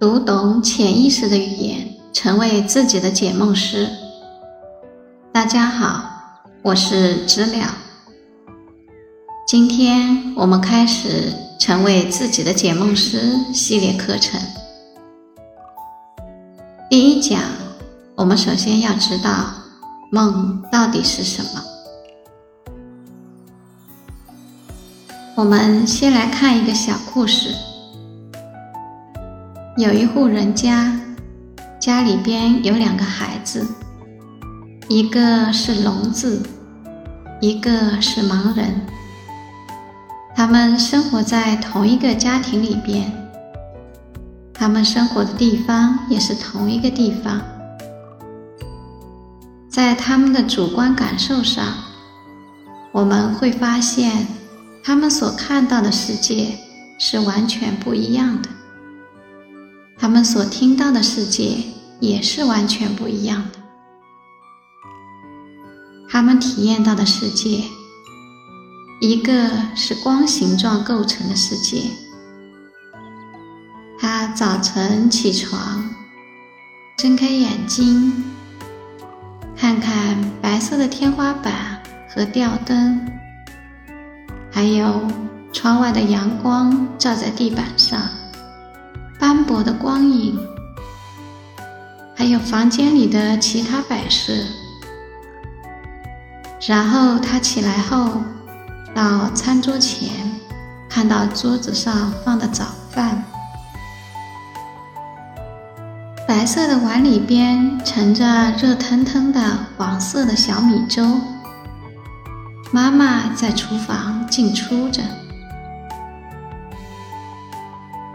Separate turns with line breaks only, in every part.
读懂潜意识的语言，成为自己的解梦师。大家好，我是知了。今天我们开始成为自己的解梦师系列课程。第一讲，我们首先要知道梦到底是什么。我们先来看一个小故事。有一户人家，家里边有两个孩子，一个是聋子，一个是盲人。他们生活在同一个家庭里边，他们生活的地方也是同一个地方。在他们的主观感受上，我们会发现，他们所看到的世界是完全不一样的。他们所听到的世界也是完全不一样的。他们体验到的世界，一个是光形状构成的世界。他早晨起床，睁开眼睛，看看白色的天花板和吊灯，还有窗外的阳光照在地板上。斑驳的光影，还有房间里的其他摆设。然后他起来后，到餐桌前，看到桌子上放的早饭，白色的碗里边盛着热腾腾的黄色的小米粥。妈妈在厨房进出着。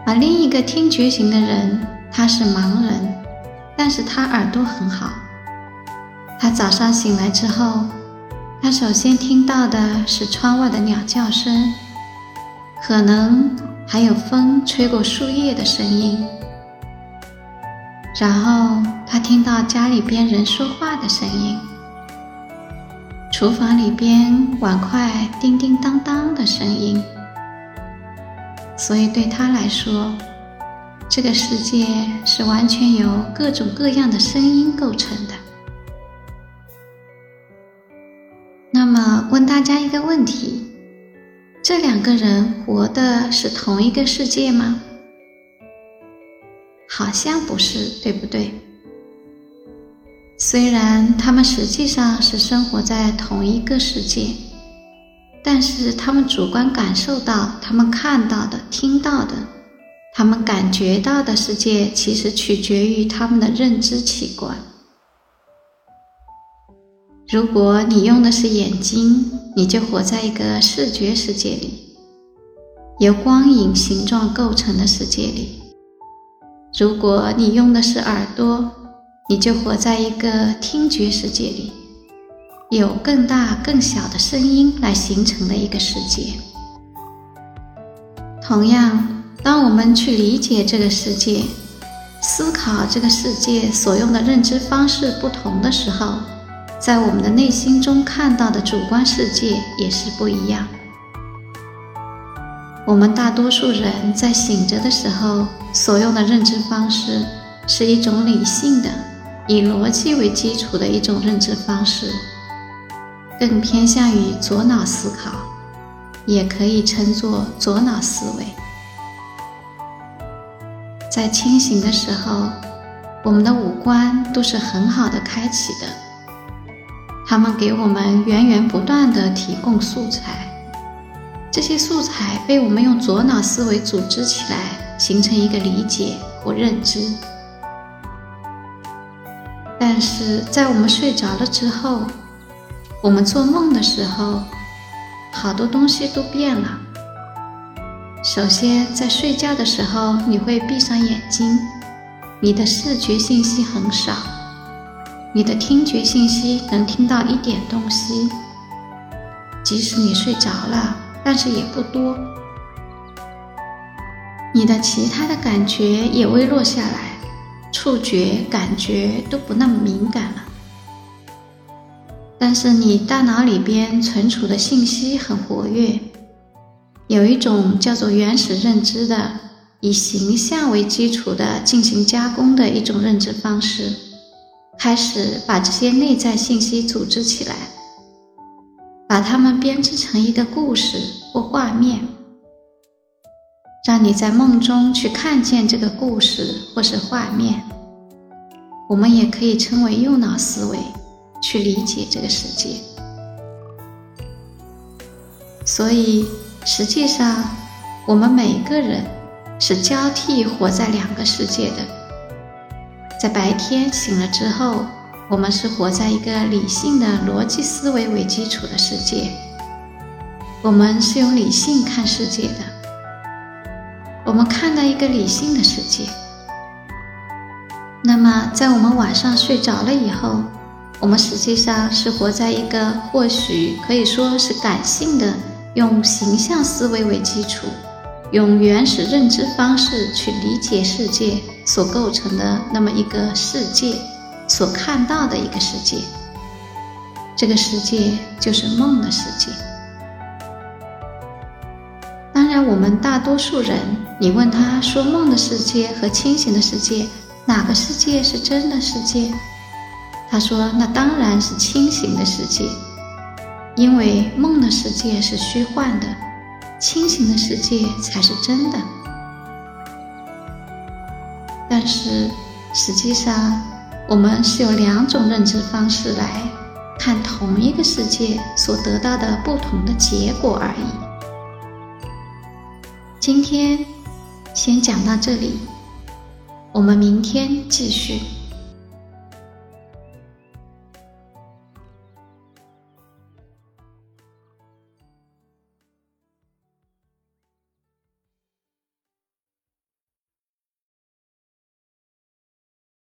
而另一个听觉型的人，他是盲人，但是他耳朵很好。他早上醒来之后，他首先听到的是窗外的鸟叫声，可能还有风吹过树叶的声音。然后他听到家里边人说话的声音，厨房里边碗筷叮叮当当的声音。所以对他来说，这个世界是完全由各种各样的声音构成的。那么，问大家一个问题：这两个人活的是同一个世界吗？好像不是，对不对？虽然他们实际上是生活在同一个世界。但是他们主观感受到、他们看到的、听到的、他们感觉到的世界，其实取决于他们的认知器官。如果你用的是眼睛，你就活在一个视觉世界里，由光影形状构成的世界里；如果你用的是耳朵，你就活在一个听觉世界里。有更大、更小的声音来形成的一个世界。同样，当我们去理解这个世界、思考这个世界所用的认知方式不同的时候，在我们的内心中看到的主观世界也是不一样。我们大多数人在醒着的时候所用的认知方式，是一种理性的、以逻辑为基础的一种认知方式。更偏向于左脑思考，也可以称作左脑思维。在清醒的时候，我们的五官都是很好的开启的，它们给我们源源不断的提供素材，这些素材被我们用左脑思维组织起来，形成一个理解或认知。但是在我们睡着了之后，我们做梦的时候，好多东西都变了。首先，在睡觉的时候，你会闭上眼睛，你的视觉信息很少，你的听觉信息能听到一点东西。即使你睡着了，但是也不多。你的其他的感觉也微弱下来，触觉、感觉都不那么敏感了。但是你大脑里边存储的信息很活跃，有一种叫做原始认知的，以形象为基础的进行加工的一种认知方式，开始把这些内在信息组织起来，把它们编织成一个故事或画面，让你在梦中去看见这个故事或是画面。我们也可以称为右脑思维，去理解这个世界。所以，实际上，我们每个人是交替活在两个世界的。在白天醒了之后，我们是活在一个理性的逻辑思维为基础的世界，我们是用理性看世界的，我们看到一个理性的世界。那么，在我们晚上睡着了以后，我们实际上是活在一个或许可以说是感性的。用形象思维为基础，用原始认知方式去理解世界所构成的那么一个世界，所看到的一个世界。这个世界就是梦的世界。当然，我们大多数人，你问他说梦的世界和清醒的世界哪个世界是真的世界？他说：“那当然是清醒的世界。”因为梦的世界是虚幻的，清醒的世界才是真的。但是实际上，我们是有两种认知方式来看同一个世界所得到的不同的结果而已。今天先讲到这里，我们明天继续。